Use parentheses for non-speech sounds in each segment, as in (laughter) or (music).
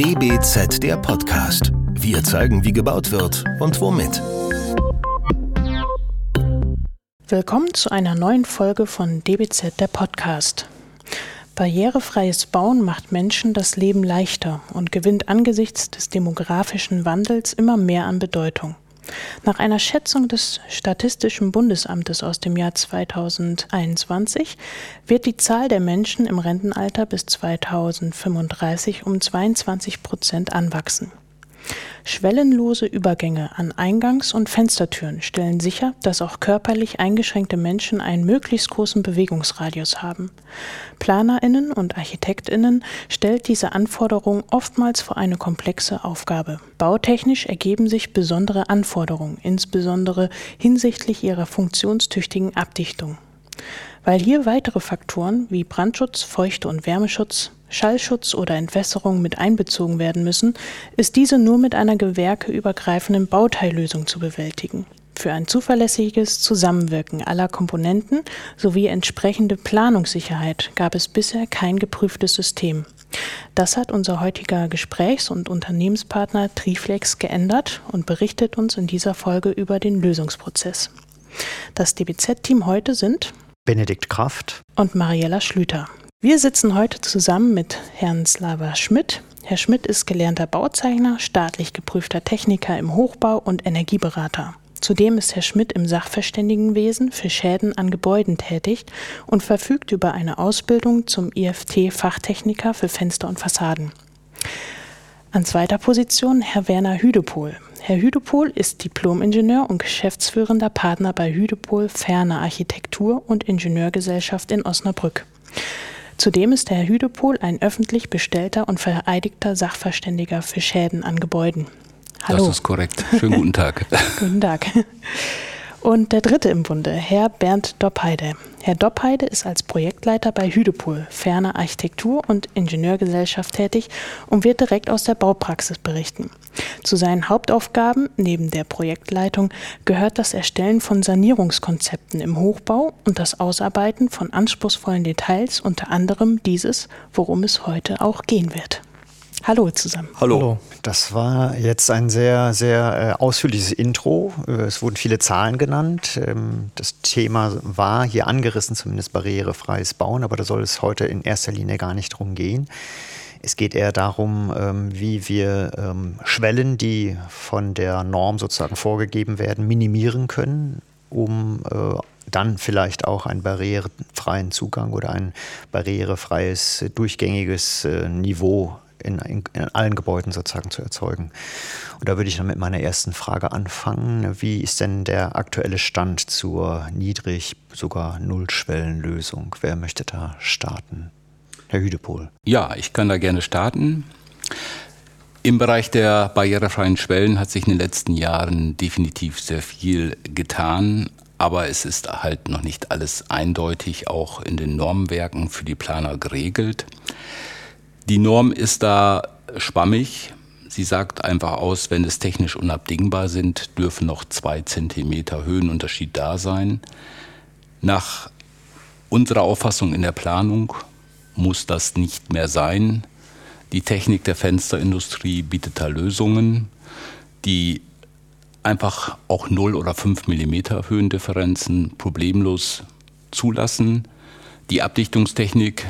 DBZ der Podcast. Wir zeigen, wie gebaut wird und womit. Willkommen zu einer neuen Folge von DBZ der Podcast. Barrierefreies Bauen macht Menschen das Leben leichter und gewinnt angesichts des demografischen Wandels immer mehr an Bedeutung. Nach einer Schätzung des Statistischen Bundesamtes aus dem Jahr 2021 wird die Zahl der Menschen im Rentenalter bis 2035 um 22 Prozent anwachsen. Schwellenlose Übergänge an Eingangs- und Fenstertüren stellen sicher, dass auch körperlich eingeschränkte Menschen einen möglichst großen Bewegungsradius haben. Planerinnen und Architektinnen stellt diese Anforderung oftmals vor eine komplexe Aufgabe. Bautechnisch ergeben sich besondere Anforderungen, insbesondere hinsichtlich ihrer funktionstüchtigen Abdichtung. Weil hier weitere Faktoren wie Brandschutz, Feuchte- und Wärmeschutz, Schallschutz oder Entwässerung mit einbezogen werden müssen, ist diese nur mit einer gewerkeübergreifenden Bauteillösung zu bewältigen. Für ein zuverlässiges Zusammenwirken aller Komponenten sowie entsprechende Planungssicherheit gab es bisher kein geprüftes System. Das hat unser heutiger Gesprächs- und Unternehmenspartner Triflex geändert und berichtet uns in dieser Folge über den Lösungsprozess. Das DBZ-Team heute sind Benedikt Kraft und Mariella Schlüter. Wir sitzen heute zusammen mit Herrn Slava Schmidt. Herr Schmidt ist gelernter Bauzeichner, staatlich geprüfter Techniker im Hochbau und Energieberater. Zudem ist Herr Schmidt im Sachverständigenwesen für Schäden an Gebäuden tätig und verfügt über eine Ausbildung zum IFT-Fachtechniker für Fenster und Fassaden. An zweiter Position Herr Werner Hüdepohl. Herr Hüdepohl ist Diplomingenieur und geschäftsführender Partner bei Hüdepohl Ferner Architektur und Ingenieurgesellschaft in Osnabrück. Zudem ist Herr Hüdepohl ein öffentlich bestellter und vereidigter Sachverständiger für Schäden an Gebäuden. Hallo. Das ist korrekt. Schönen guten Tag. (laughs) guten Tag. Und der dritte im Bunde, Herr Bernd Doppheide. Herr Doppheide ist als Projektleiter bei Hüdepool, ferner Architektur- und Ingenieurgesellschaft tätig und wird direkt aus der Baupraxis berichten. Zu seinen Hauptaufgaben neben der Projektleitung gehört das Erstellen von Sanierungskonzepten im Hochbau und das Ausarbeiten von anspruchsvollen Details, unter anderem dieses, worum es heute auch gehen wird. Hallo zusammen. Hallo. Hallo. Das war jetzt ein sehr, sehr äh, ausführliches Intro. Äh, es wurden viele Zahlen genannt. Ähm, das Thema war hier angerissen, zumindest barrierefreies Bauen, aber da soll es heute in erster Linie gar nicht drum gehen. Es geht eher darum, ähm, wie wir ähm, Schwellen, die von der Norm sozusagen vorgegeben werden, minimieren können, um äh, dann vielleicht auch einen barrierefreien Zugang oder ein barrierefreies, durchgängiges Niveau in, in, in, allen Gebäuden sozusagen zu erzeugen. Und da würde ich dann mit meiner ersten Frage anfangen. Wie ist denn der aktuelle Stand zur Niedrig-, sogar Nullschwellenlösung? Wer möchte da starten? Herr Hüdepohl. Ja, ich kann da gerne starten. Im Bereich der barrierefreien Schwellen hat sich in den letzten Jahren definitiv sehr viel getan, aber es ist halt noch nicht alles eindeutig auch in den Normwerken für die Planer geregelt. Die Norm ist da schwammig. Sie sagt einfach aus, wenn es technisch unabdingbar sind, dürfen noch zwei Zentimeter Höhenunterschied da sein. Nach unserer Auffassung in der Planung muss das nicht mehr sein. Die Technik der Fensterindustrie bietet da Lösungen, die einfach auch 0 oder 5 Millimeter Höhendifferenzen problemlos zulassen. Die Abdichtungstechnik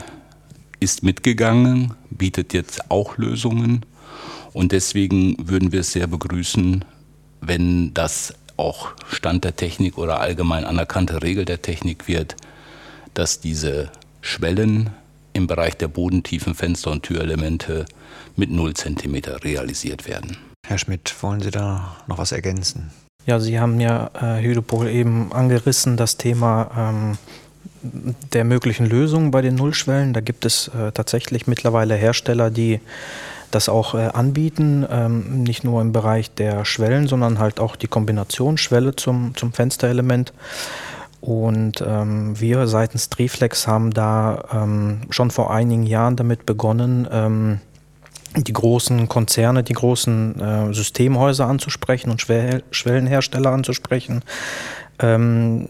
ist mitgegangen, bietet jetzt auch Lösungen. Und deswegen würden wir es sehr begrüßen, wenn das auch Stand der Technik oder allgemein anerkannte Regel der Technik wird, dass diese Schwellen im Bereich der bodentiefen Fenster- und Türelemente mit 0 cm realisiert werden. Herr Schmidt, wollen Sie da noch was ergänzen? Ja, Sie haben ja äh, Hydropol eben angerissen, das Thema ähm, der möglichen Lösungen bei den Nullschwellen. Da gibt es äh, tatsächlich mittlerweile Hersteller, die das auch äh, anbieten, ähm, nicht nur im Bereich der Schwellen, sondern halt auch die Kombination Schwelle zum, zum Fensterelement. Und ähm, wir seitens Triflex haben da ähm, schon vor einigen Jahren damit begonnen, ähm, die großen Konzerne, die großen äh, Systemhäuser anzusprechen und Schwell Schwellenhersteller anzusprechen, Ähm,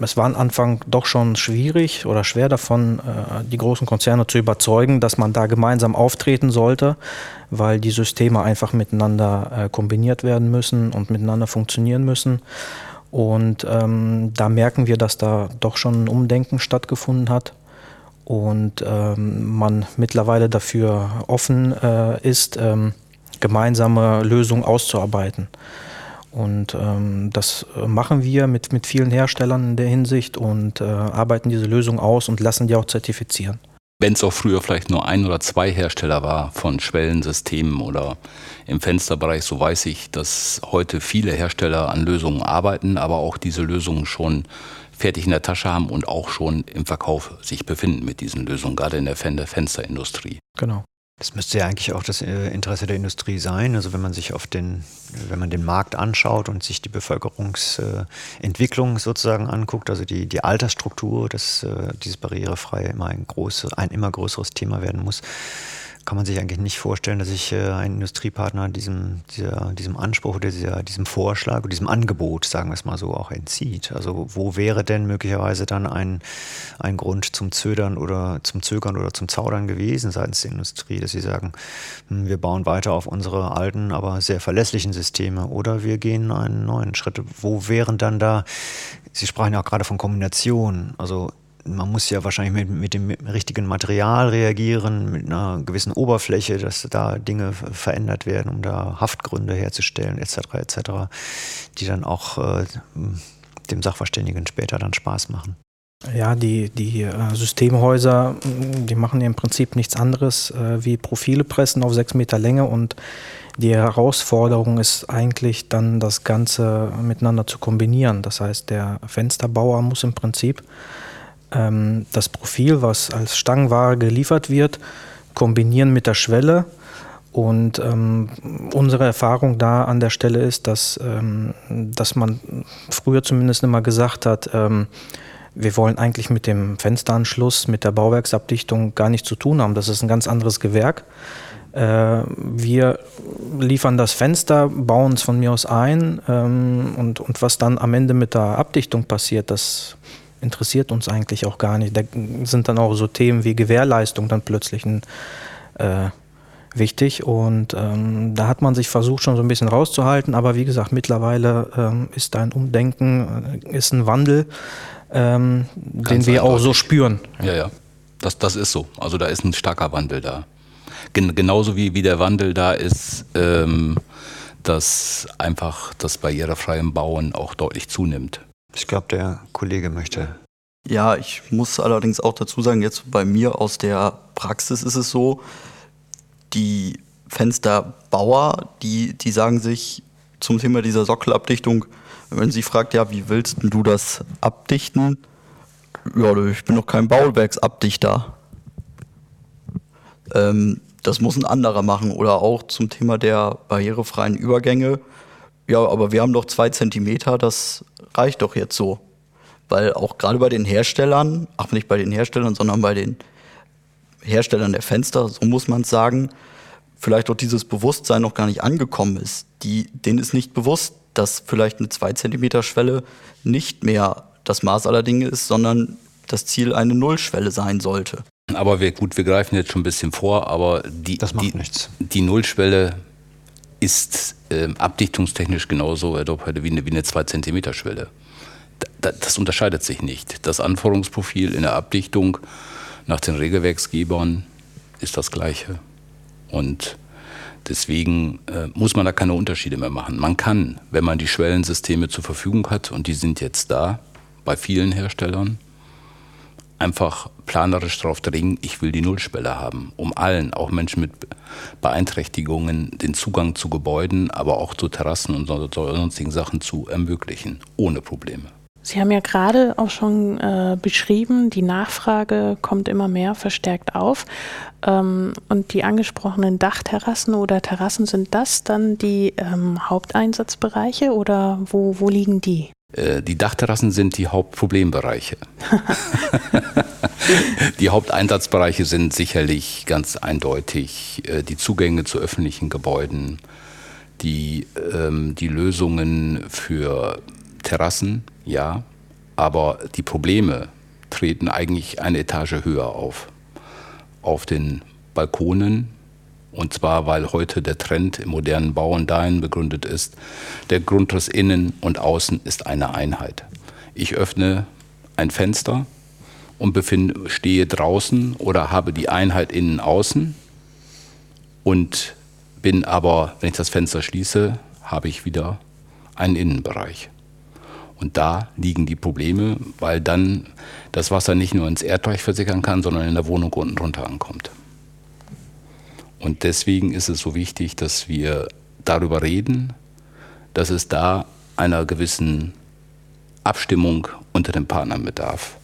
es war am Anfang doch schon schwierig oder schwer davon, äh, die großen Konzerne zu überzeugen, dass man da gemeinsam auftreten sollte, weil die Systeme einfach miteinander äh, kombiniert werden müssen und miteinander funktionieren müssen. Und ähm, da merken wir, dass da doch schon ein Umdenken stattgefunden hat und ähm, man mittlerweile dafür offen äh, ist, ähm, gemeinsame Lösungen auszuarbeiten. Und ähm, das machen wir mit, mit vielen Herstellern in der Hinsicht und äh, arbeiten diese Lösung aus und lassen die auch zertifizieren. Wenn es auch früher vielleicht nur ein oder zwei Hersteller war von Schwellensystemen oder im Fensterbereich, so weiß ich, dass heute viele Hersteller an Lösungen arbeiten, aber auch diese Lösungen schon fertig in der Tasche haben und auch schon im Verkauf sich befinden mit diesen Lösungen, gerade in der Fensterindustrie. Genau. Das müsste ja eigentlich auch das äh, Interesse der Industrie sein. Also wenn man sich auf den, wenn man den Markt anschaut und sich die Bevölkerungsentwicklung sozusagen anguckt, also die, die Altersstruktur, dass äh, dieses barrierefrei immer ein, große, ein immer größeres Thema werden muss, kann man sich eigentlich nicht vorstellen, dass sich äh, ein Industriepartner diesem, dieser, diesem Anspruch oder dieser, diesem Vorschlag oder diesem Angebot, sagen wir es mal so, auch entzieht. Also wo wäre denn möglicherweise dann ein, ein Grund zum Zögern oder zum Zögern oder zum Zaudern gewesen seitens der Industrie, dass sie sagen, hm, wir bauen weiter auf unsere alten, aber sehr verlässlichen Systeme oder wir gehen einen neuen Schritt. Wo wären dann da, Sie sprachen ja auch gerade von Kombination, also man muss ja wahrscheinlich mit, mit, dem richtigen Material reagieren, mit einer gewissen Oberfläche, dass da Dinge verändert werden, um da Haftgründe herzustellen, etc., etc., die dann auch äh, dem Sachverständigen später dann Spaß machen. Ja, die, die äh, Systemhäuser, die machen ja im Prinzip nichts anderes äh, wie Profile pressen auf sechs Meter Länge und die Herausforderung ist eigentlich dann das Ganze miteinander zu kombinieren. Das heißt, der Fensterbauer muss im Prinzip ähm, das Profil, was als Stangenware geliefert wird, kombinieren mit der Schwelle. Und ähm, unsere Erfahrung da an der Stelle ist, dass, ähm, dass man früher zumindest immer gesagt hat, ähm, wir wollen eigentlich mit dem Fensteranschluss, mit der Bauwerksabdichtung gar nichts zu tun haben. Das ist ein ganz anderes Gewerk. Äh, wir liefern das Fenster, bauen es von mir aus ein ähm, und, und was dann am Ende mit der Abdichtung passiert, das interessiert uns eigentlich auch gar nicht. Da sind dann auch so Themen wie Gewährleistung dann plötzlich ein, äh, wichtig und ähm, da hat man sich versucht schon so ein bisschen rauszuhalten, aber wie gesagt, mittlerweile ähm, ist ein Umdenken, äh, ist ein Wandel, ähm, den wir auch so spüren. Ja, ja, das, das ist so. Also da ist ein starker Wandel da. Gen genauso wie, wie der Wandel da ist, ähm, dass einfach das barrierefreie Bauen auch deutlich zunimmt. Ich glaube, der Kollege möchte. Ja, ich muss allerdings auch dazu sagen, jetzt bei mir aus der Praxis ist es so, die Fensterbauer, die, die sagen sich zum Thema dieser Sockelabdichtung, wenn sie fragt, ja, wie willst du das abdichten? Ja, ich bin doch kein Bauwerksabdichter. Ähm, das muss ein anderer machen. Oder auch zum Thema der barrierefreien Übergänge. Ja, aber wir haben doch zwei Zentimeter, das reicht doch jetzt so. Weil auch gerade bei den Herstellern, ach nicht bei den Herstellern, sondern bei den Herstellern der Fenster, so muss man es sagen, vielleicht auch dieses Bewusstsein noch gar nicht angekommen ist. Die, denen ist nicht bewusst, dass vielleicht eine 2 cm Schwelle nicht mehr das Maß aller Dinge ist, sondern das Ziel eine Nullschwelle sein sollte. Aber wir, gut, wir greifen jetzt schon ein bisschen vor, aber die, die, die Nullschwelle ist äh, abdichtungstechnisch genauso wie eine, wie eine 2 cm Schwelle. Da, das unterscheidet sich nicht. Das Anforderungsprofil in der Abdichtung nach den Regelwerksgebern ist das gleiche. Und deswegen äh, muss man da keine Unterschiede mehr machen. Man kann, wenn man die Schwellensysteme zur Verfügung hat, und die sind jetzt da bei vielen Herstellern, einfach planerisch darauf dringen, ich will die Nullschwelle haben, um allen, auch Menschen mit Beeinträchtigungen, den Zugang zu Gebäuden, aber auch zu Terrassen und sonstigen Sachen zu ermöglichen, ohne Probleme. Sie haben ja gerade auch schon äh, beschrieben, die Nachfrage kommt immer mehr verstärkt auf. Ähm, und die angesprochenen Dachterrassen oder Terrassen, sind das dann die ähm, Haupteinsatzbereiche oder wo, wo liegen die? Äh, die Dachterrassen sind die Hauptproblembereiche. (laughs) die Haupteinsatzbereiche sind sicherlich ganz eindeutig äh, die Zugänge zu öffentlichen Gebäuden, die, ähm, die Lösungen für Terrassen, ja, aber die Probleme treten eigentlich eine Etage höher auf. Auf den Balkonen, und zwar weil heute der Trend im modernen Bauen dahin begründet ist, der Grundriss innen und außen ist eine Einheit. Ich öffne ein Fenster und befinde, stehe draußen oder habe die Einheit innen außen und bin aber, wenn ich das Fenster schließe, habe ich wieder einen Innenbereich. Und da liegen die Probleme, weil dann das Wasser nicht nur ins Erdreich versickern kann, sondern in der Wohnung unten drunter ankommt. Und deswegen ist es so wichtig, dass wir darüber reden, dass es da einer gewissen Abstimmung unter den Partnern bedarf.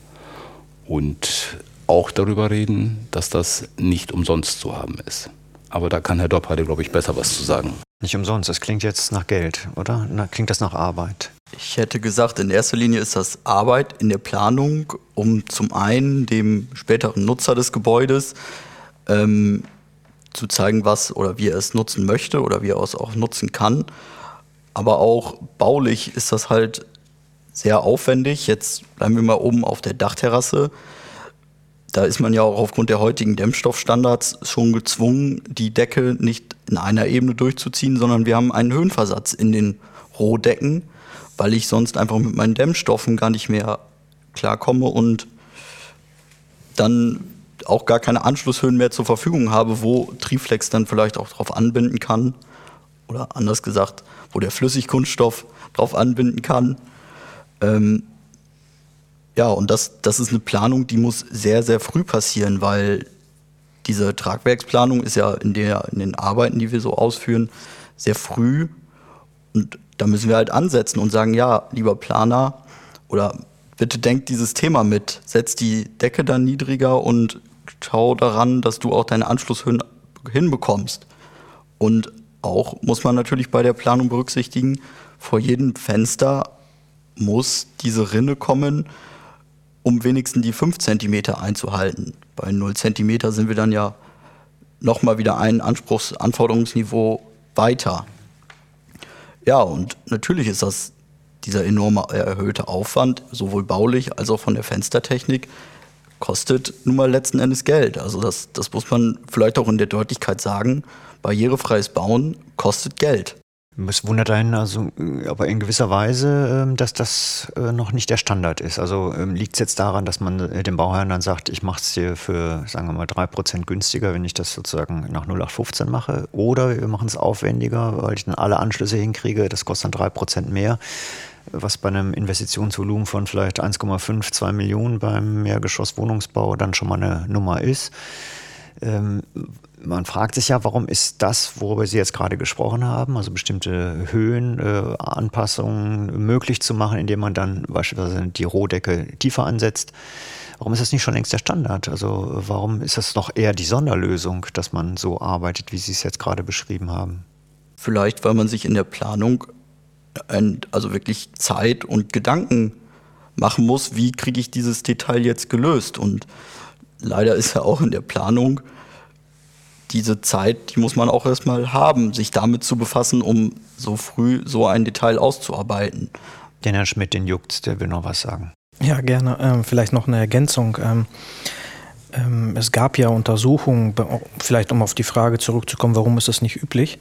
Und auch darüber reden, dass das nicht umsonst zu haben ist. Aber da kann Herr Doppheide, glaube ich, besser was zu sagen. Nicht umsonst, das klingt jetzt nach Geld, oder? Na, klingt das nach Arbeit? Ich hätte gesagt, in erster Linie ist das Arbeit in der Planung, um zum einen dem späteren Nutzer des Gebäudes ähm, zu zeigen, was oder wie er es nutzen möchte oder wie er es auch nutzen kann. Aber auch baulich ist das halt sehr aufwendig. Jetzt bleiben wir mal oben auf der Dachterrasse. Da ist man ja auch aufgrund der heutigen Dämmstoffstandards schon gezwungen, die Decke nicht in einer Ebene durchzuziehen, sondern wir haben einen Höhenversatz in den Rohdecken, weil ich sonst einfach mit meinen Dämmstoffen gar nicht mehr klarkomme und dann auch gar keine Anschlusshöhen mehr zur Verfügung habe, wo Triflex dann vielleicht auch drauf anbinden kann. Oder anders gesagt, wo der Flüssigkunststoff drauf anbinden kann. Ähm, ja, und das, das ist eine Planung, die muss sehr, sehr früh passieren, weil diese Tragwerksplanung ist ja in, der, in den Arbeiten, die wir so ausführen, sehr früh. Und da müssen wir halt ansetzen und sagen, ja, lieber Planer, oder bitte denkt dieses Thema mit, setzt die Decke dann niedriger und schau daran, dass du auch deine Anschlusshöhen hinbekommst. Und auch muss man natürlich bei der Planung berücksichtigen, vor jedem Fenster muss diese Rinne kommen, um wenigstens die 5 cm einzuhalten. Bei 0 cm sind wir dann ja nochmal wieder ein Anspruchs Anforderungsniveau weiter. Ja, und natürlich ist das dieser enorme erhöhte Aufwand, sowohl baulich als auch von der Fenstertechnik, kostet nun mal letzten Endes Geld. Also das, das muss man vielleicht auch in der Deutlichkeit sagen. Barrierefreies Bauen kostet Geld. Es wundert einen also aber in gewisser Weise, ähm, dass das äh, noch nicht der Standard ist. Also ähm, liegt es jetzt daran, dass man äh, dem Bauherrn dann sagt, ich mache es dir für, sagen wir mal, 3% günstiger, wenn ich das sozusagen nach 0815 mache. Oder wir machen es aufwendiger, weil ich dann alle Anschlüsse hinkriege, das kostet dann 3% mehr was bei einem Investitionsvolumen von vielleicht 1,5, 2 Millionen beim Mehrgeschosswohnungsbau dann schon mal eine Nummer ist. Ähm, man fragt sich ja, warum ist das, worüber Sie jetzt gerade gesprochen haben, also bestimmte Höhenanpassungen äh, möglich zu machen, indem man dann beispielsweise die Rohdecke tiefer ansetzt. Warum ist das nicht schon längst der Standard? Also warum ist das noch eher die Sonderlösung, dass man so arbeitet, wie Sie es jetzt gerade beschrieben haben? Vielleicht, weil man sich in der Planung also wirklich Zeit und Gedanken machen muss, wie kriege ich dieses Detail jetzt gelöst. Und leider ist ja auch in der Planung diese Zeit, die muss man auch erstmal haben, sich damit zu befassen, um so früh so ein Detail auszuarbeiten. Den Herrn Schmidt, den juckt, der will noch was sagen. Ja, gerne. Ähm, vielleicht noch eine Ergänzung. Ähm, ähm, es gab ja Untersuchungen, vielleicht um auf die Frage zurückzukommen, warum ist das nicht üblich?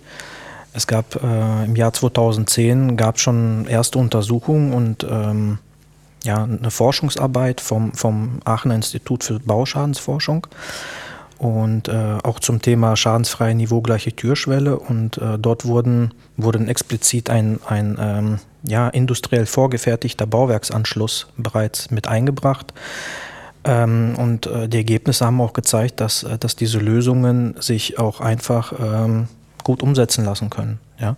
Es gab äh, im Jahr 2010 gab schon erste Untersuchungen und ähm, ja, eine Forschungsarbeit vom, vom Aachener Institut für Bauschadensforschung und äh, auch zum Thema schadensfreie niveaugleiche Türschwelle. Und äh, dort wurden, wurden explizit ein, ein ähm, ja, industriell vorgefertigter Bauwerksanschluss bereits mit eingebracht. Ähm, und äh, die Ergebnisse haben auch gezeigt, dass, äh, dass diese Lösungen sich auch einfach ähm, gut umsetzen lassen können. Ja?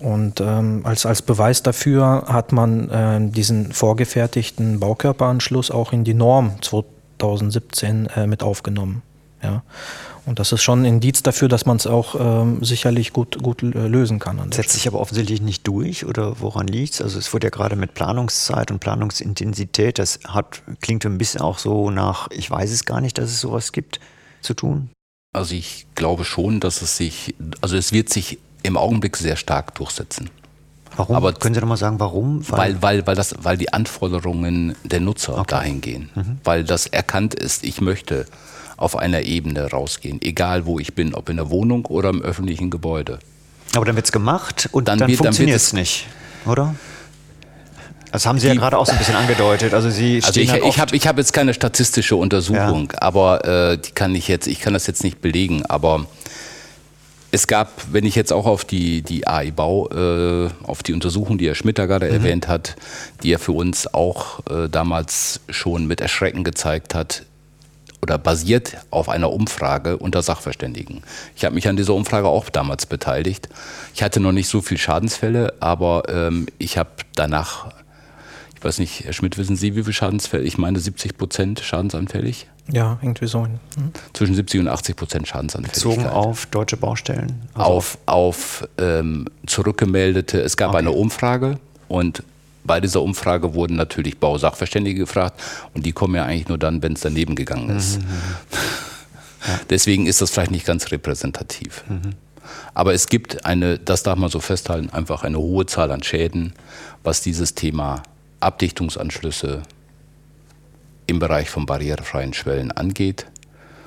Und ähm, als, als Beweis dafür hat man äh, diesen vorgefertigten Baukörperanschluss auch in die Norm 2017 äh, mit aufgenommen. Ja? Und das ist schon ein Indiz dafür, dass man es auch ähm, sicherlich gut, gut äh, lösen kann. Setzt sich aber offensichtlich nicht durch oder woran liegt es? Also es wurde ja gerade mit Planungszeit und Planungsintensität, das hat, klingt ein bisschen auch so nach, ich weiß es gar nicht, dass es sowas gibt, zu tun. Also ich glaube schon, dass es sich, also es wird sich im Augenblick sehr stark durchsetzen. Warum? Aber Können Sie noch mal sagen, warum? weil, weil, weil, das, weil die Anforderungen der Nutzer dahin gehen. Mhm. Weil das erkannt ist, ich möchte auf einer Ebene rausgehen, egal wo ich bin, ob in der Wohnung oder im öffentlichen Gebäude. Aber dann wird es gemacht und Dann dann, wird- funktioniert es nicht, oder? Das haben Sie ja Die- gerade auch so ein bisschen angedeutet. Also Sie Also stehen ich, ich habe ich hab jetzt keine statistische Untersuchung, aber äh, die kann ich jetzt, ich kann das jetzt nicht belegen, aber es gab, wenn ich jetzt auch auf die, die AI Bau, äh, auf die Untersuchung, die Herr Schmidt da gerade Mhm. erwähnt hat, die er für uns auch äh, damals schon mit Erschrecken gezeigt hat, oder basiert auf einer Umfrage unter Sachverständigen. Ich habe mich an dieser Umfrage auch damals beteiligt. Ich hatte noch nicht so viele Schadensfälle, aber ähm, ich habe danach, ich weiß nicht, Herr Schmidt, wissen Sie, wie viele Schadensfälle? Ich meine 70 Prozent schadensanfällig. Ja, irgendwie so. Ein, hm? Zwischen 70 und 80 Prozent bezogen Schadensanfälligkeit. auf deutsche Baustellen. Also auf, auf ähm, zurückgemeldete, es gab Okay. eine Umfrage und bei dieser Umfrage wurden natürlich Bausachverständige gefragt und die kommen ja eigentlich nur dann, wenn es daneben gegangen ist. (laughs) Deswegen ist das vielleicht nicht ganz repräsentativ. Aber es gibt eine, das darf man so festhalten, einfach eine hohe Zahl an Schäden, was dieses Thema Abdichtungsanschlüsse im Bereich von barrierefreien Schwellen angeht.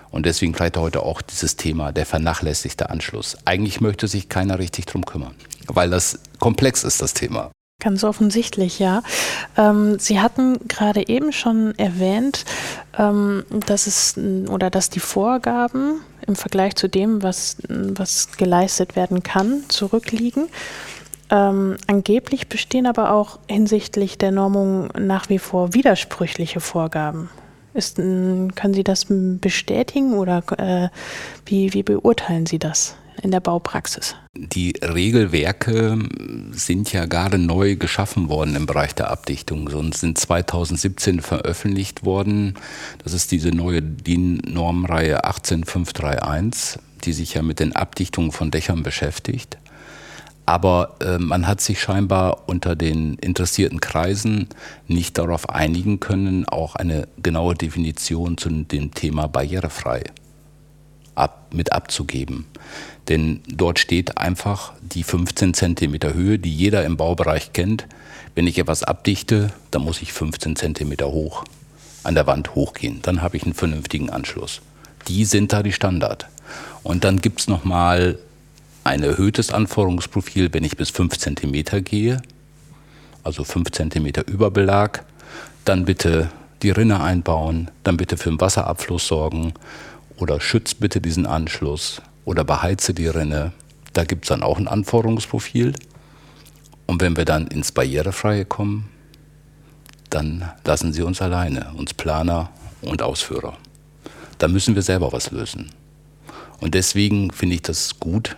Und deswegen vielleicht heute auch dieses Thema der vernachlässigte Anschluss. Eigentlich möchte sich keiner richtig drum kümmern, weil das komplex ist, das Thema. Ganz offensichtlich, ja. Ähm, Sie hatten gerade eben schon erwähnt, ähm, dass es oder dass die Vorgaben im Vergleich zu dem, was, was geleistet werden kann, zurückliegen. Ähm, angeblich bestehen aber auch hinsichtlich der Normung nach wie vor widersprüchliche Vorgaben. Ist, n- können Sie das bestätigen oder äh, wie, wie beurteilen Sie das in der Baupraxis? Die Regelwerke sind ja gerade neu geschaffen worden im Bereich der Abdichtung und sind 2017 veröffentlicht worden. Das ist diese neue DIN-Normreihe 18531, die sich ja mit den Abdichtungen von Dächern beschäftigt. Aber äh, man hat sich scheinbar unter den interessierten Kreisen nicht darauf einigen können, auch eine genaue Definition zu dem Thema barrierefrei ab, mit abzugeben. Denn dort steht einfach die 15 Zentimeter Höhe, die jeder im Baubereich kennt. Wenn ich etwas abdichte, dann muss ich 15 Zentimeter hoch an der Wand hochgehen. Dann habe ich einen vernünftigen Anschluss. Die sind da die Standard. Und dann gibt es nochmal ein erhöhtes Anforderungsprofil, wenn ich bis 5 Zentimeter gehe, also 5 Zentimeter Überbelag, dann bitte die Rinne einbauen, dann bitte für den Wasserabfluss sorgen oder schützt bitte diesen Anschluss oder beheize die Rinne. Da gibt es dann auch ein Anforderungsprofil. Und wenn wir dann ins Barrierefreie kommen, dann lassen Sie uns alleine, uns Planer und Ausführer. Da müssen wir selber was lösen. Und deswegen finde ich das gut,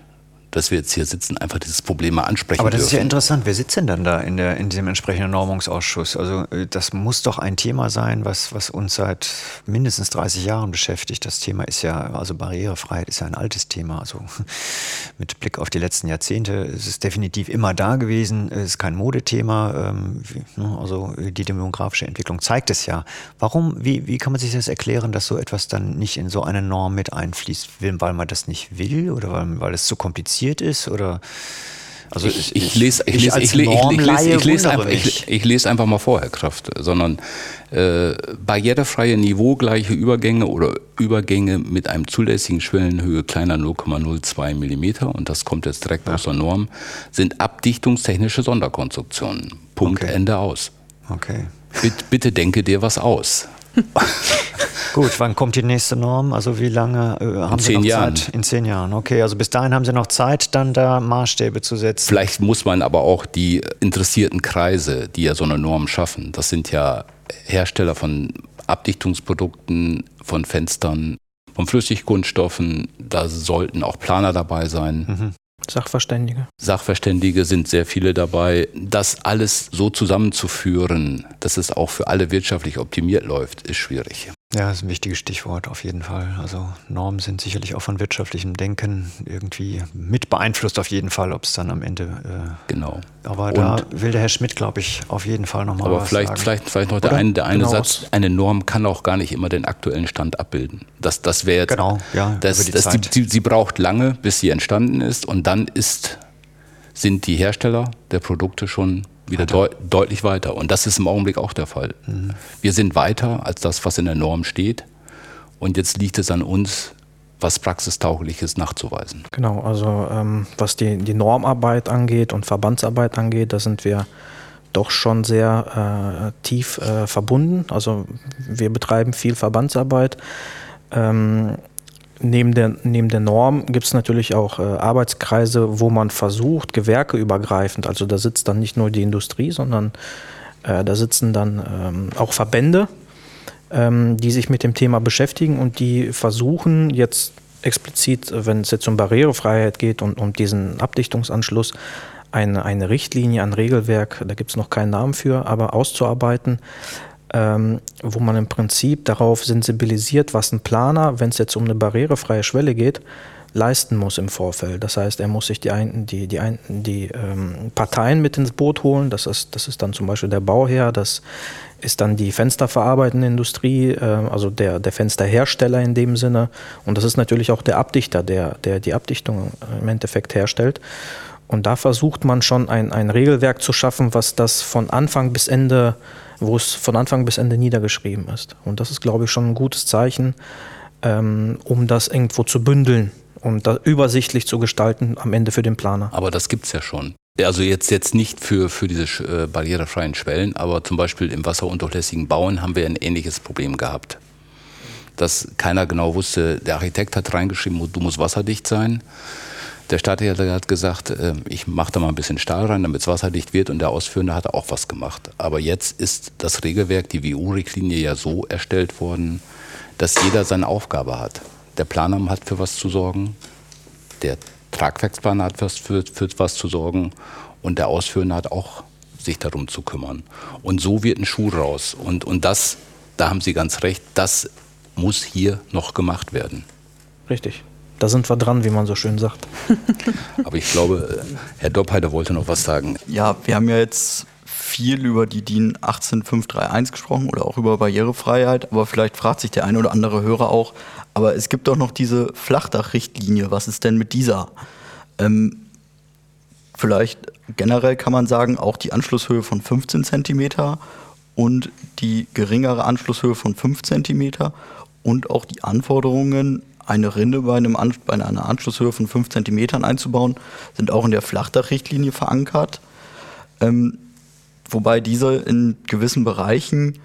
dass wir jetzt hier sitzen, einfach dieses Problem mal ansprechen Aber das dürfen. ist ja interessant. Wer sitzt denn dann da in, der, in diesem entsprechenden Normungsausschuss? Also äh, das muss doch ein Thema sein, was, was uns seit mindestens 30 Jahren beschäftigt. Das Thema ist ja, also Barrierefreiheit ist ja ein altes Thema. Also (laughs) mit Blick auf die letzten Jahrzehnte ist es definitiv immer da gewesen. Es ist kein Modethema. Ähm, ne, Also die demografische Entwicklung zeigt es ja. Warum, wie, wie kann man sich das erklären, dass so etwas dann nicht in so eine Norm mit einfließt? Weil man das nicht will oder weil, weil es zu kompliziert ist? Oder also ich, ich, lese, ich, lese, als ich, le- ich, le- ich, lese, Normlaie ich, lese wundere einfach, ich, mich. ich lese einfach mal vor, Herr Kraft, sondern äh, barrierefreie, niveaugleiche Übergänge oder Übergänge mit einem zulässigen Schwellenhöhe kleiner 0,02 Millimeter, und das kommt jetzt direkt aus der Norm, sind abdichtungstechnische Sonderkonstruktionen. Punkt, Okay. Ende aus. Okay. Bitte, bitte denke dir was aus. (laughs) Gut, wann kommt die nächste Norm? Also wie lange äh, haben Sie zehn noch Jahren. Zeit? In zehn Jahren. Okay, also bis dahin haben Sie noch Zeit, dann da Maßstäbe zu setzen. Vielleicht muss man aber auch die interessierten Kreise, die ja so eine Norm schaffen, das sind ja Hersteller von Abdichtungsprodukten, von Fenstern, von Flüssigkunststoffen, da sollten auch Planer dabei sein. Sachverständige. Sachverständige sind sehr viele dabei. Das alles so zusammenzuführen, dass es auch für alle wirtschaftlich optimiert läuft, ist schwierig. Ja, das ist ein wichtiges Stichwort auf jeden Fall. Also Normen sind sicherlich auch von wirtschaftlichem Denken irgendwie mit beeinflusst auf jeden Fall, ob es dann am Ende. Genau. Äh, aber da Und- will der Herr Schmidt, glaube ich, auf jeden Fall nochmal Aber was vielleicht, sagen. vielleicht, vielleicht noch der Oder? eine, der eine Genau. Satz, eine Norm kann auch gar nicht immer den aktuellen Stand abbilden. Das, das wäre jetzt, Genau, ja, das, über die das, Zeit. sie, sie braucht lange, bis sie entstanden ist und dann ist sind die Hersteller der Produkte schon wieder deu deutlich weiter. Und das ist im Augenblick auch der Fall. Mhm. Wir sind weiter als das, was in der Norm steht. Und jetzt liegt es an uns, was Praxistaugliches nachzuweisen. Genau, also ähm, was die, die Normarbeit angeht und Verbandsarbeit angeht, da sind wir doch schon sehr äh, tief äh, verbunden. Also wir betreiben viel Verbandsarbeit. Ähm, neben, der, neben der Norm gibt es natürlich auch äh, Arbeitskreise, wo man versucht, gewerkeübergreifend, also da sitzt dann nicht nur die Industrie, sondern äh, da sitzen dann ähm, auch Verbände, ähm, die sich mit dem Thema beschäftigen und die versuchen jetzt explizit, wenn es jetzt um Barrierefreiheit geht und um diesen Abdichtungsanschluss, eine, eine Richtlinie, ein Regelwerk, da gibt es noch keinen Namen für, aber auszuarbeiten, ähm, wo man im Prinzip darauf sensibilisiert, was ein Planer, wenn es jetzt um eine barrierefreie Schwelle geht, leisten muss im Vorfeld. Das heißt, er muss sich die, ein, die, die, ein, die ähm, Parteien mit ins Boot holen. Das ist, das ist dann zum Beispiel der Bauherr, das ist dann die fensterverarbeitende Industrie, äh, also der, der Fensterhersteller in dem Sinne. Und das ist natürlich auch der Abdichter, der, der die Abdichtung im Endeffekt herstellt. Und da versucht man schon ein, ein Regelwerk zu schaffen, was das von Anfang bis Ende, wo es von Anfang bis Ende niedergeschrieben ist. Und das ist, glaube ich, schon ein gutes Zeichen, ähm, um das irgendwo zu bündeln und da übersichtlich zu gestalten am Ende für den Planer. Aber das gibt es ja schon. Also jetzt, jetzt nicht für, für diese äh, barrierefreien Schwellen, aber zum Beispiel im wasserundurchlässigen Bauen haben wir ein ähnliches Problem gehabt. Dass keiner genau wusste, der Architekt hat reingeschrieben, du musst wasserdicht sein. Der Stadtherr hat gesagt, äh, ich mache da mal ein bisschen Stahl rein, damit es wasserdicht wird und der Ausführende hat auch was gemacht. Aber jetzt ist das Regelwerk, die WU-Richtlinie ja so erstellt worden, dass jeder seine Aufgabe hat. Der Planer hat für was zu sorgen, der Tragwerksplaner hat für, für was zu sorgen und der Ausführende hat auch sich darum zu kümmern. Und so wird ein Schuh raus. Und, und das, da haben Sie ganz recht, das muss hier noch gemacht werden. Richtig. Da sind wir dran, wie man so schön sagt. (laughs) Aber ich glaube, Herr Doppheide wollte noch was sagen. Ja, wir haben ja jetzt viel über die DIN 18531 gesprochen oder auch über Barrierefreiheit, aber vielleicht fragt sich der eine oder andere Hörer auch, aber es gibt doch noch diese Flachdachrichtlinie. Was ist denn mit dieser? Ähm, vielleicht generell kann man sagen, auch die Anschlusshöhe von 15 cm und die geringere Anschlusshöhe von 5 cm und auch die Anforderungen, eine Rinde bei, einem An bei einer Anschlusshöhe von 5 cm einzubauen, sind auch in der Flachdachrichtlinie verankert. Ähm, wobei diese in gewissen Bereichen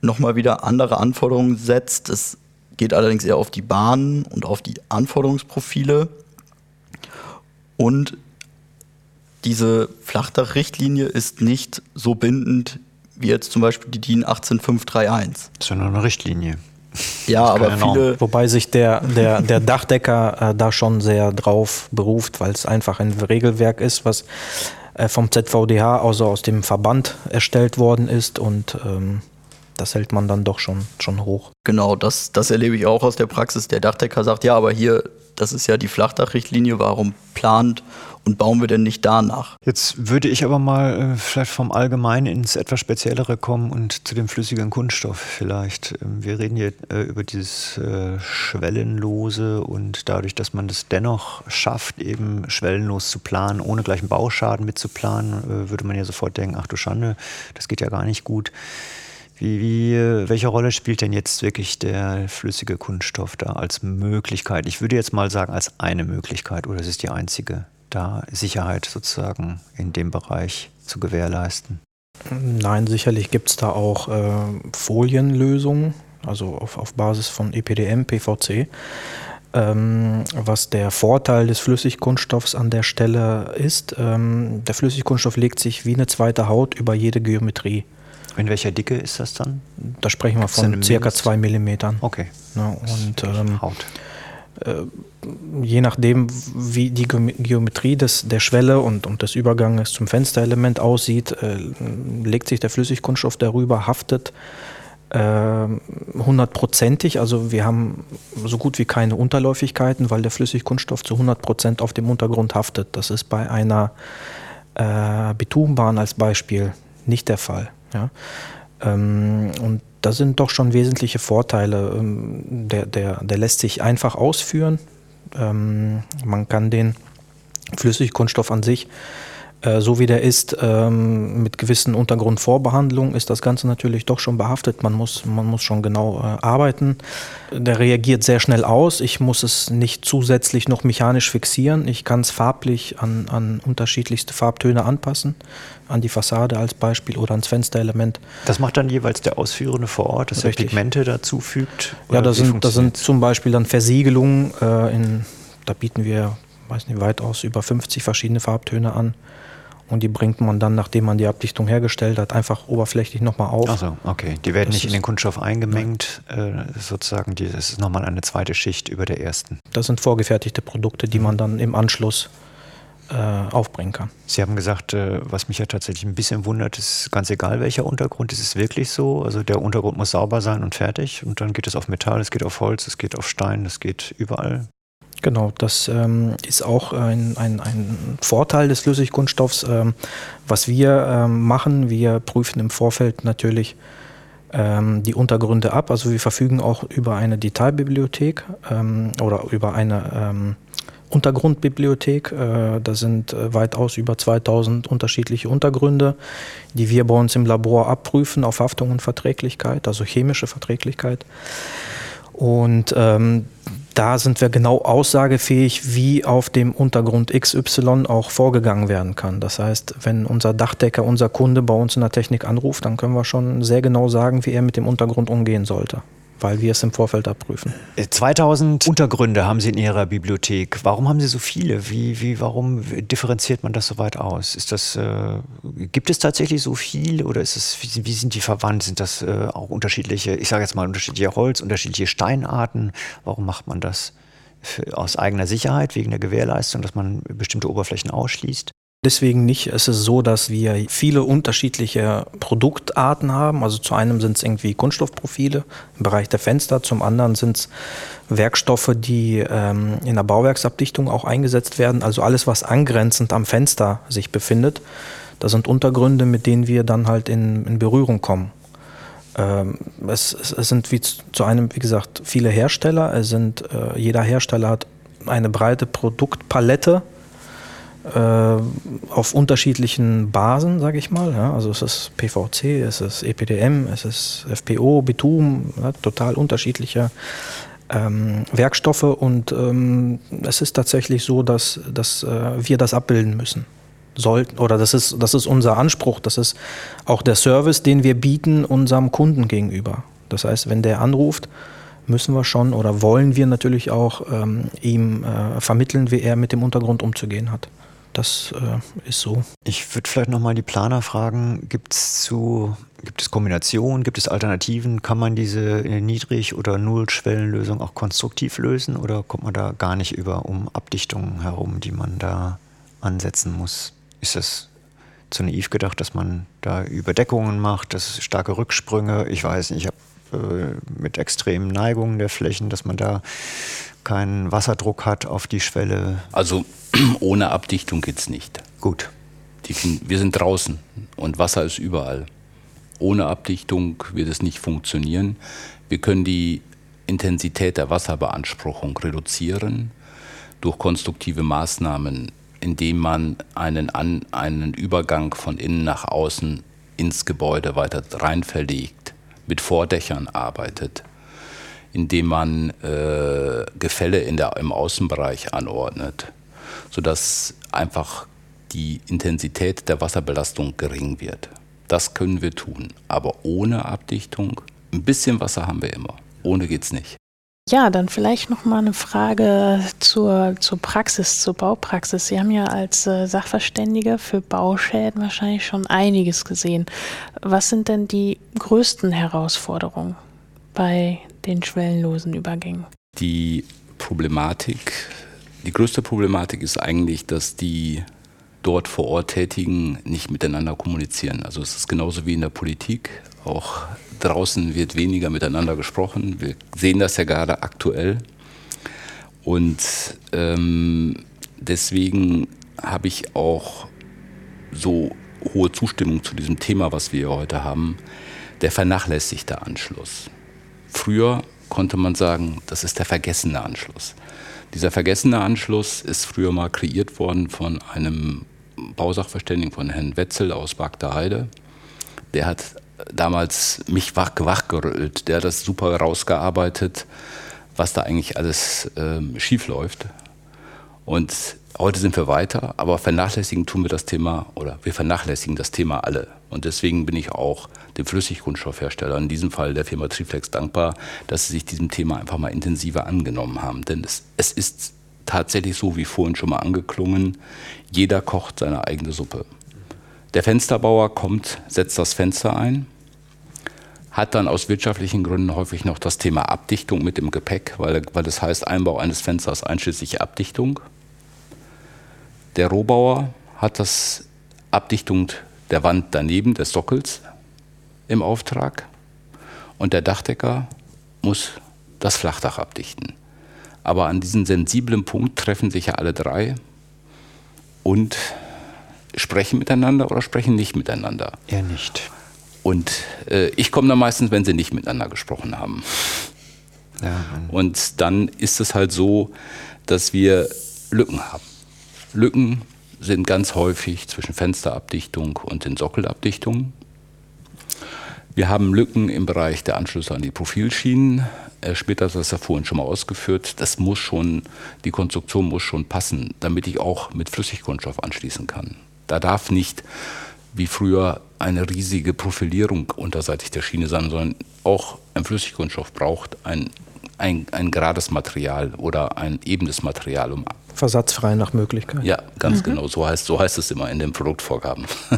nochmal wieder andere Anforderungen setzt. Es geht allerdings eher auf die Bahnen und auf die Anforderungsprofile. Und diese Flachdachrichtlinie ist nicht so bindend wie jetzt zum Beispiel die DIN 18531. Sondern eine Richtlinie. Ja, aber viele. Wobei sich der, der, der Dachdecker äh, da schon sehr drauf beruft, weil es einfach ein Regelwerk ist, was äh, vom ZVDH, also aus dem Verband erstellt worden ist und ähm, das hält man dann doch schon, schon hoch. Genau, das, das erlebe ich auch aus der Praxis. Der Dachdecker sagt, ja, aber hier, das ist ja die Flachdachrichtlinie, warum plant und bauen wir denn nicht danach? Jetzt würde ich aber mal äh, vielleicht vom Allgemeinen ins etwas Speziellere kommen und zu dem flüssigen Kunststoff vielleicht. Ähm, wir reden hier äh, über dieses äh, Schwellenlose und dadurch, dass man das dennoch schafft, eben schwellenlos zu planen, ohne gleich einen Bauschaden mitzuplanen, äh, würde man ja sofort denken, ach du Schande, das geht ja gar nicht gut. Wie, wie, welche Rolle spielt denn jetzt wirklich der flüssige Kunststoff da als Möglichkeit? Ich würde jetzt mal sagen, als eine Möglichkeit oder es ist die einzige, da Sicherheit sozusagen in dem Bereich zu gewährleisten. Nein, sicherlich gibt es da auch äh, Folienlösungen, also auf, auf Basis von EPDM, PVC. Ähm, was der Vorteil des Flüssigkunststoffs an der Stelle ist, ähm, der Flüssigkunststoff legt sich wie eine zweite Haut über jede Geometrie. In welcher Dicke ist das dann? Da sprechen wir von circa zwei Millimetern. Okay. Ja, und ähm, Haut. Äh, je nachdem, wie die Geometrie des, der Schwelle und, und des Überganges zum Fensterelement aussieht, äh, legt sich der Flüssigkunststoff darüber, haftet äh, hundertprozentig. also wir haben so gut wie keine Unterläufigkeiten, weil der Flüssigkunststoff zu 100 Prozent auf dem Untergrund haftet. Das ist bei einer äh, Bitumenbahn als Beispiel nicht der Fall. Ja? Ähm, und das sind doch schon wesentliche Vorteile. Ähm, der, der, der lässt sich einfach ausführen. Ähm, man kann den Flüssigkunststoff an sich äh, so wie der ist, ähm, mit gewissen Untergrundvorbehandlungen, ist das Ganze natürlich doch schon behaftet. Man muss, man muss schon genau äh, arbeiten. Der reagiert sehr schnell aus. Ich muss es nicht zusätzlich noch mechanisch fixieren. Ich kann es farblich an, an unterschiedlichste Farbtöne anpassen, an die Fassade als Beispiel oder ans Fensterelement. Das macht dann jeweils der Ausführende vor Ort, dass Richtig. er Pigmente dazu fügt? Ja, das sind, das sind zum Beispiel dann Versiegelungen. Äh, in, da bieten wir, weiß nicht, weitaus über 50 verschiedene Farbtöne an. Und die bringt man dann, nachdem man die Abdichtung hergestellt hat, einfach oberflächlich nochmal auf. Ach so, okay. Die werden Das nicht in den Kunststoff eingemengt, äh, sozusagen. Die, das ist nochmal eine zweite Schicht über der ersten. Das sind vorgefertigte Produkte, die man dann im Anschluss äh, aufbringen kann. Sie haben gesagt, äh, was mich ja tatsächlich ein bisschen wundert, ist ganz egal welcher Untergrund, ist es wirklich so? Also der Untergrund muss sauber sein und fertig und dann geht es auf Metall, es geht auf Holz, es geht auf Stein, es geht überall. Genau, das ähm, ist auch ein, ein, ein Vorteil des Flüssigkunststoffs. Ähm, was wir ähm, machen, wir prüfen im Vorfeld natürlich ähm, die Untergründe ab. Also wir verfügen auch über eine Detailbibliothek ähm, oder über eine ähm, Untergrundbibliothek. Äh, da sind äh, weitaus über 2000 unterschiedliche Untergründe, die wir bei uns im Labor abprüfen auf Haftung und Verträglichkeit, also chemische Verträglichkeit. Und ähm, da sind wir genau aussagefähig, wie auf dem Untergrund XY auch vorgegangen werden kann. Das heißt, wenn unser Dachdecker, unser Kunde bei uns in der Technik anruft, dann können wir schon sehr genau sagen, wie er mit dem Untergrund umgehen sollte, weil wir es im Vorfeld abprüfen. Äh, 2000 Untergründe haben Sie in Ihrer Bibliothek. Warum haben Sie so viele? Wie, wie, warum differenziert man das so weit aus? Ist das, äh, gibt es tatsächlich so viel oder ist es, wie, wie sind die verwandt? Sind das äh, auch unterschiedliche, ich sage jetzt mal unterschiedliche Holz, unterschiedliche Steinarten? Warum macht man das? Aus eigener Sicherheit, wegen der Gewährleistung, dass man bestimmte Oberflächen ausschließt? Deswegen nicht. Es ist so, dass wir viele unterschiedliche Produktarten haben. Also zu einem sind es irgendwie Kunststoffprofile im Bereich der Fenster, zum anderen sind es Werkstoffe, die ähm, in der Bauwerksabdichtung auch eingesetzt werden. Also alles, was angrenzend am Fenster sich befindet. Das sind Untergründe, mit denen wir dann halt in, in Berührung kommen. Ähm, es, es, es sind wie zu einem, wie gesagt, viele Hersteller. Es sind, äh, jeder Hersteller hat eine breite Produktpalette auf unterschiedlichen Basen, sage ich mal. Ja. Also es ist PVC, es ist EPDM, es ist FPO, Bitum, ja, total unterschiedliche ähm, Werkstoffe und ähm, es ist tatsächlich so, dass, dass äh, wir das abbilden müssen. Sollten, oder das ist, das ist unser Anspruch, das ist auch der Service, den wir bieten unserem Kunden gegenüber. Das heißt, wenn der anruft, müssen wir schon oder wollen wir natürlich auch ähm, ihm äh, vermitteln, wie er mit dem Untergrund umzugehen hat. Das äh, ist so. Ich würde vielleicht nochmal die Planer fragen, gibt es zu, gibt es Kombinationen, gibt es Alternativen? Kann man diese Niedrig- oder Nullschwellenlösung auch konstruktiv lösen oder kommt man da gar nicht über um Abdichtungen herum, die man da ansetzen muss? Ist das zu naiv gedacht, dass man da Überdeckungen macht, dass starke Rücksprünge, ich weiß nicht, ich habe äh, mit extremen Neigungen der Flächen, dass man da keinen Wasserdruck hat auf die Schwelle. Also (clears throat) ohne Abdichtung geht's nicht. Gut. Die, wir sind draußen und Wasser ist überall. Ohne Abdichtung wird es nicht funktionieren. Wir können die Intensität der Wasserbeanspruchung reduzieren durch konstruktive Maßnahmen, indem man einen, An einen Übergang von innen nach außen ins Gebäude weiter rein verlegt, mit Vordächern arbeitet, indem man äh, Gefälle in der, im Außenbereich anordnet, sodass einfach die Intensität der Wasserbelastung gering wird. Das können wir tun, aber ohne Abdichtung, ein bisschen Wasser haben wir immer. Ohne geht's nicht. Ja, dann vielleicht noch mal eine Frage zur, zur Praxis, zur Baupraxis. Sie haben ja als äh, Sachverständige für Bauschäden wahrscheinlich schon einiges gesehen. Was sind denn die größten Herausforderungen bei den schwellenlosen Übergängen? Die Problematik, die größte Problematik ist eigentlich, dass die dort vor Ort Tätigen nicht miteinander kommunizieren. Also es ist genauso wie in der Politik. Auch draußen wird weniger miteinander gesprochen. Wir sehen das ja gerade aktuell. Und ähm, deswegen habe ich auch so hohe Zustimmung zu diesem Thema, was wir heute haben, der vernachlässigte Anschluss. Früher konnte man sagen, das ist der vergessene Anschluss. Dieser vergessene Anschluss ist früher mal kreiert worden von einem Bausachverständigen von Herrn Wetzel aus Bagda Der hat damals mich wach, wachgerüllt. Der hat das super rausgearbeitet, was da eigentlich alles ähm, schief läuft. Und heute sind wir weiter, aber vernachlässigen tun wir das Thema oder wir vernachlässigen das Thema alle. Und deswegen bin ich auch dem Flüssiggrundstoffhersteller, in diesem Fall der Firma Triflex, dankbar, dass sie sich diesem Thema einfach mal intensiver angenommen haben. Denn es, es ist tatsächlich so, wie vorhin schon mal angeklungen, jeder kocht seine eigene Suppe. Der Fensterbauer kommt, setzt das Fenster ein, hat dann aus wirtschaftlichen Gründen häufig noch das Thema Abdichtung mit dem Gepäck, weil, weil das heißt Einbau eines Fensters einschließlich Abdichtung. Der Rohbauer hat das Abdichtung der Wand daneben, des Sockels, im Auftrag. Und der Dachdecker muss das Flachdach abdichten. Aber an diesem sensiblen Punkt treffen sich ja alle drei und sprechen miteinander oder sprechen nicht miteinander. Er nicht. Und äh, ich komme dann meistens, wenn sie nicht miteinander gesprochen haben. Ja, und dann ist es halt so, dass wir Lücken haben. Lücken sind ganz häufig zwischen Fensterabdichtung und den Sockelabdichtungen. Wir haben Lücken im Bereich der Anschlüsse an die Profilschienen. Schmidt hat das ja vorhin schon mal ausgeführt. Das muss schon, die Konstruktion muss schon passen, damit ich auch mit Flüssigkunststoff anschließen kann. Da darf nicht wie früher eine riesige Profilierung unterseitig der Schiene sein, sondern auch ein Flüssigkunststoff braucht ein, ein, ein gerades Material oder ein ebenes Material, um Versatzfrei nach Möglichkeit. Ja, ganz mhm. genau. So heißt, so heißt es immer in den Produktvorgaben. (laughs)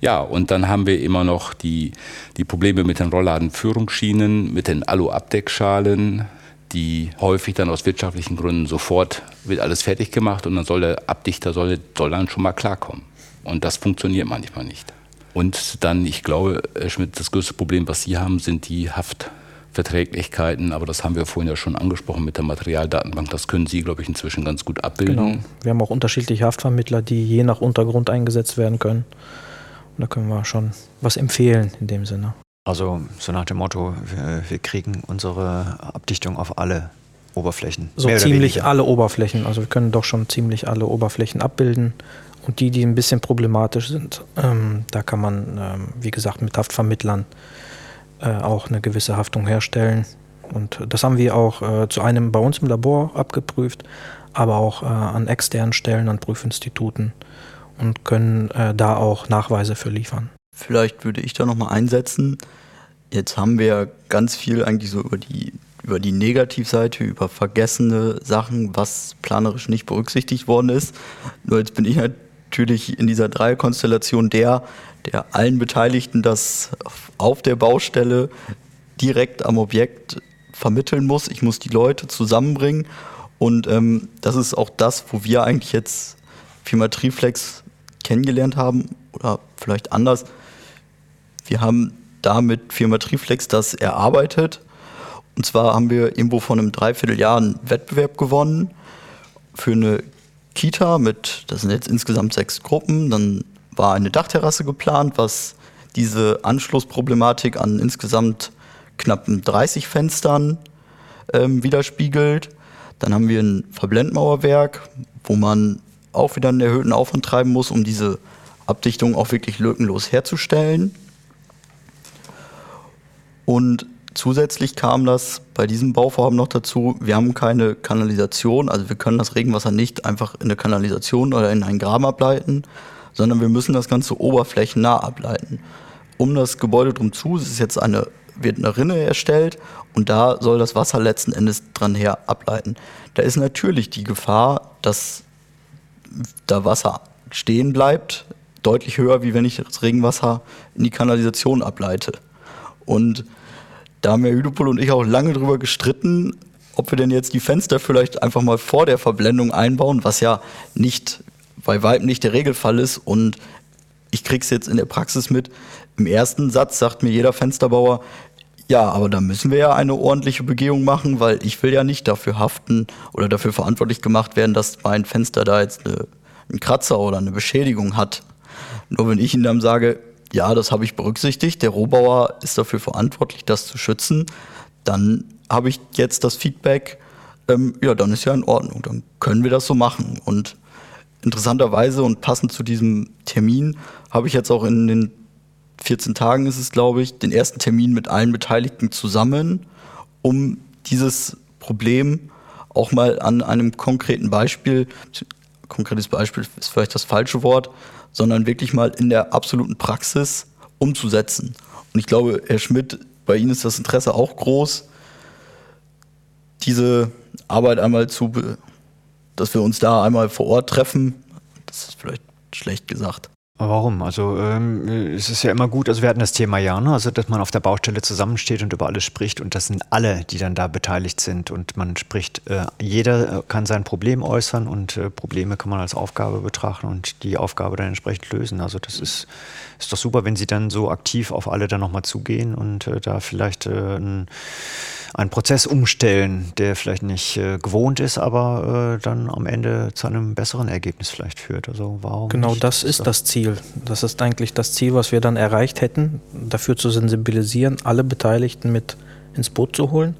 ja, und dann haben wir immer noch die, die Probleme mit den Rollladenführungsschienen, mit den Alu-Abdeckschalen, die häufig dann aus wirtschaftlichen Gründen sofort wird alles fertig gemacht und dann soll der Abdichter soll, soll dann schon mal klarkommen. Und das funktioniert manchmal nicht. Und dann, ich glaube, Herr Schmidt, das größte Problem, was Sie haben, sind die Haftverträglichkeiten. Aber das haben wir vorhin ja schon angesprochen mit der Materialdatenbank. Das können Sie, glaube ich, inzwischen ganz gut abbilden. Genau. Wir haben auch unterschiedliche Haftvermittler, die je nach Untergrund eingesetzt werden können. Und da können wir schon was empfehlen in dem Sinne. Also so nach dem Motto, wir, wir kriegen unsere Abdichtung auf alle Oberflächen. So ziemlich alle Oberflächen. Also wir können doch schon ziemlich alle Oberflächen abbilden. Und die, die ein bisschen problematisch sind, ähm, da kann man, ähm, wie gesagt, mit Haftvermittlern äh, auch eine gewisse Haftung herstellen. Und das haben wir auch äh, zu einem bei uns im Labor abgeprüft, aber auch äh, an externen Stellen, an Prüfinstituten und können äh, da auch Nachweise für liefern. Vielleicht würde ich da nochmal einsetzen. Jetzt haben wir ganz viel eigentlich so über die, über die Negativseite, über vergessene Sachen, was planerisch nicht berücksichtigt worden ist. Nur jetzt bin ich natürlich in dieser Dreierkonstellation der, der allen Beteiligten das auf der Baustelle direkt am Objekt vermitteln muss. Ich muss die Leute zusammenbringen. Und ähm, das ist auch das, wo wir eigentlich jetzt Firma Triflex kennengelernt haben oder vielleicht anders. Wir haben da mit Firma Triflex das erarbeitet. Und zwar haben wir irgendwo vor einem Dreivierteljahr einen Wettbewerb gewonnen für eine Kita mit, das sind jetzt insgesamt sechs Gruppen. Dann war eine Dachterrasse geplant, was diese Anschlussproblematik an insgesamt knappen 30 Fenstern ähm, widerspiegelt. Dann haben wir ein Verblendmauerwerk, wo man auch wieder einen erhöhten Aufwand treiben muss, um diese Abdichtung auch wirklich lückenlos herzustellen. Und zusätzlich kam das bei diesem Bauvorhaben noch dazu, wir haben keine Kanalisation, also wir können das Regenwasser nicht einfach in eine Kanalisation oder in einen Graben ableiten, sondern wir müssen das Ganze oberflächennah ableiten. Um das Gebäude drum zu ist jetzt eine, wird eine Rinne erstellt und da soll das Wasser letzten Endes dran her ableiten. Da ist natürlich die Gefahr, dass da Wasser stehen bleibt, deutlich höher, wie wenn ich das Regenwasser in die Kanalisation ableite. Und da haben Herr Hüdepol und ich auch lange drüber gestritten, ob wir denn jetzt die Fenster vielleicht einfach mal vor der Verblendung einbauen, was ja nicht bei weitem nicht der Regelfall ist. Und ich krieg's jetzt in der Praxis mit. Im ersten Satz sagt mir jeder Fensterbauer, ja, aber da müssen wir ja eine ordentliche Begehung machen, weil ich will ja nicht dafür haften oder dafür verantwortlich gemacht werden, dass mein Fenster da jetzt eine, einen Kratzer oder eine Beschädigung hat. Nur wenn ich Ihnen dann sage, ja, das habe ich berücksichtigt, der Rohbauer ist dafür verantwortlich, das zu schützen, dann habe ich jetzt das Feedback, ähm, ja, dann ist ja in Ordnung, dann können wir das so machen. Und interessanterweise und passend zu diesem Termin habe ich jetzt auch in den 14 Tagen ist es, glaube ich, den ersten Termin mit allen Beteiligten zusammen, um dieses Problem auch mal an einem konkreten Beispiel, konkretes Beispiel ist vielleicht das falsche Wort, sondern wirklich mal in der absoluten Praxis umzusetzen. Und ich glaube, Herr Schmidt, bei Ihnen ist das Interesse auch groß, diese Arbeit einmal zu, dass wir uns da einmal vor Ort treffen. Das ist vielleicht schlecht gesagt. Warum? Also ähm, es ist ja immer gut, also wir hatten das Thema ja, ne? also dass man auf der Baustelle zusammensteht und über alles spricht und das sind alle, die dann da beteiligt sind und man spricht, äh, jeder kann sein Problem äußern und äh, Probleme kann man als Aufgabe betrachten und die Aufgabe dann entsprechend lösen. Also das ist, ist doch super, wenn Sie dann so aktiv auf alle dann nochmal zugehen und äh, da vielleicht äh, ein einen Prozess umstellen, der vielleicht nicht äh, gewohnt ist, aber äh, dann am Ende zu einem besseren Ergebnis vielleicht führt. Also warum? Genau, das ist das Ziel. Das ist eigentlich das Ziel, was wir dann erreicht hätten, dafür zu sensibilisieren, alle Beteiligten mit ins Boot zu holen.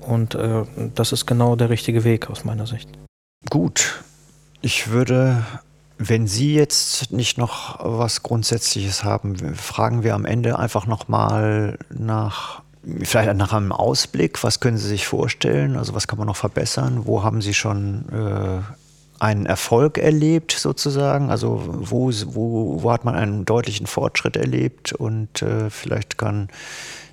Und äh, das ist genau der richtige Weg aus meiner Sicht. Gut, ich würde wenn Sie jetzt nicht noch was Grundsätzliches haben, fragen wir am Ende einfach nochmal nach Vielleicht nach einem Ausblick, was können Sie sich vorstellen? Also was kann man noch verbessern? Wo haben Sie schon äh, einen Erfolg erlebt sozusagen? Also wo, wo, wo hat man einen deutlichen Fortschritt erlebt? Und äh, vielleicht kann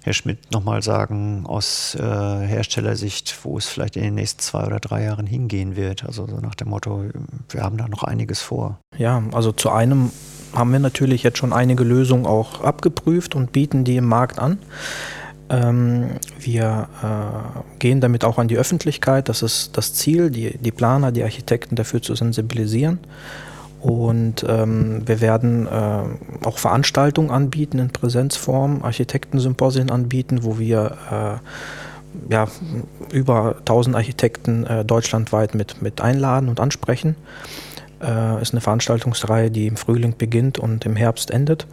Herr Schmidt nochmal sagen, aus äh, Herstellersicht, wo es vielleicht in den nächsten zwei oder drei Jahren hingehen wird. Also so nach dem Motto, wir haben da noch einiges vor. Ja, also zu einem haben wir natürlich jetzt schon einige Lösungen auch abgeprüft und bieten die im Markt an. Ähm, wir äh, gehen damit auch an die Öffentlichkeit. Das ist das Ziel, die, die Planer, die Architekten dafür zu sensibilisieren. Und ähm, wir werden äh, auch Veranstaltungen anbieten in Präsenzform, Architektensymposien anbieten, wo wir äh, ja, über 1000 Architekten äh, deutschlandweit mit, mit einladen und ansprechen. Äh, ist eine Veranstaltungsreihe, die im Frühling beginnt und im Herbst endet.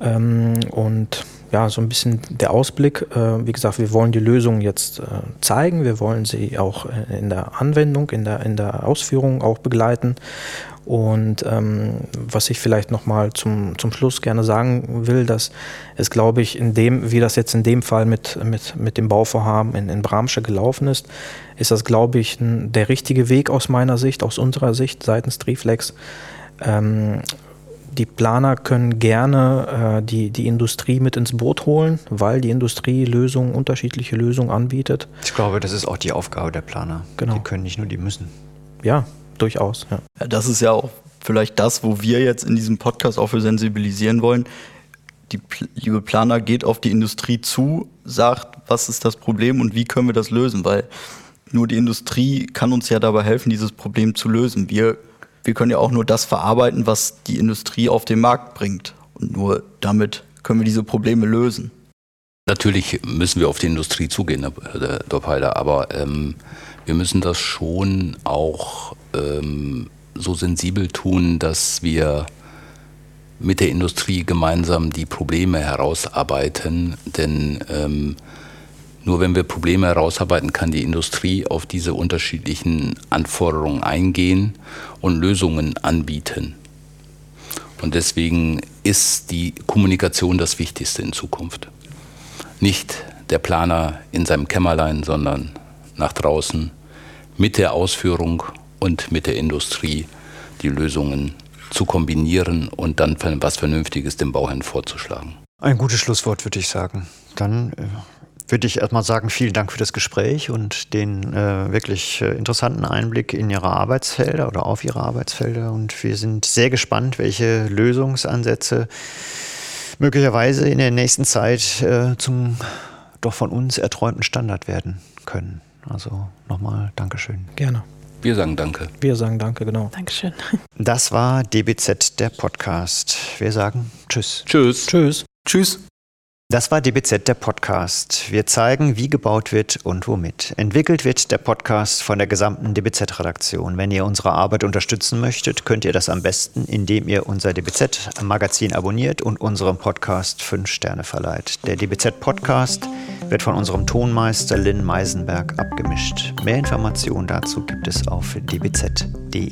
Ähm, und ja, so ein bisschen der Ausblick. Äh, wie gesagt, wir wollen die Lösung jetzt äh, zeigen. Wir wollen sie auch äh, in der Anwendung, in der, in der Ausführung auch begleiten. Und ähm, was ich vielleicht nochmal zum, zum Schluss gerne sagen will, dass es, glaube ich, in dem, wie das jetzt in dem Fall mit, mit, mit dem Bauvorhaben in, in Bramsche gelaufen ist, ist das, glaube ich, der richtige Weg aus meiner Sicht, aus unserer Sicht seitens Triflex. Ähm, die Planer können gerne äh, die, die Industrie mit ins Boot holen, weil die Industrie Lösungen, unterschiedliche Lösungen anbietet. Ich glaube, das ist auch die Aufgabe der Planer. Genau. Die können nicht nur, die müssen. Ja, durchaus. Ja. ja, das ist ja auch vielleicht das, wo wir jetzt in diesem Podcast auch für sensibilisieren wollen. Die liebe Planer geht auf die Industrie zu, sagt, was ist das Problem und wie können wir das lösen, weil nur die Industrie kann uns ja dabei helfen, dieses Problem zu lösen. Wir wir können ja auch nur das verarbeiten, was die Industrie auf den Markt bringt. Und nur damit können wir diese Probleme lösen. Natürlich müssen wir auf die Industrie zugehen, Herr Doppheiler, aber ähm, wir müssen das schon auch ähm, so sensibel tun, dass wir mit der Industrie gemeinsam die Probleme herausarbeiten. Denn ähm, nur wenn wir Probleme herausarbeiten, kann die Industrie auf diese unterschiedlichen Anforderungen eingehen und Lösungen anbieten. Und deswegen ist die Kommunikation das Wichtigste in Zukunft. Nicht der Planer in seinem Kämmerlein, sondern nach draußen mit der Ausführung und mit der Industrie die Lösungen zu kombinieren und dann was Vernünftiges dem Bauherrn vorzuschlagen. Ein gutes Schlusswort, würde ich sagen. Dann äh, würde ich erstmal sagen, vielen Dank für das Gespräch und den äh, wirklich äh, interessanten Einblick in Ihre Arbeitsfelder oder auf Ihre Arbeitsfelder. Und wir sind sehr gespannt, welche Lösungsansätze möglicherweise in der nächsten Zeit äh, zum doch von uns erträumten Standard werden können. Also nochmal Dankeschön. Gerne. Wir sagen Danke. Wir sagen Danke, genau. Dankeschön. Das war DBZ, der Podcast. Wir sagen Tschüss. Tschüss. Tschüss. Tschüss. Das war DBZ der Podcast. Wir zeigen, wie gebaut wird und womit. Entwickelt wird der Podcast von der gesamten DBZ-Redaktion. Wenn ihr unsere Arbeit unterstützen möchtet, könnt ihr das am besten, indem ihr unser DBZ-Magazin abonniert und unserem Podcast fünf Sterne verleiht. Der DBZ-Podcast wird von unserem Tonmeister Lynn Meisenberg abgemischt. Mehr Informationen dazu gibt es auf dbz.de.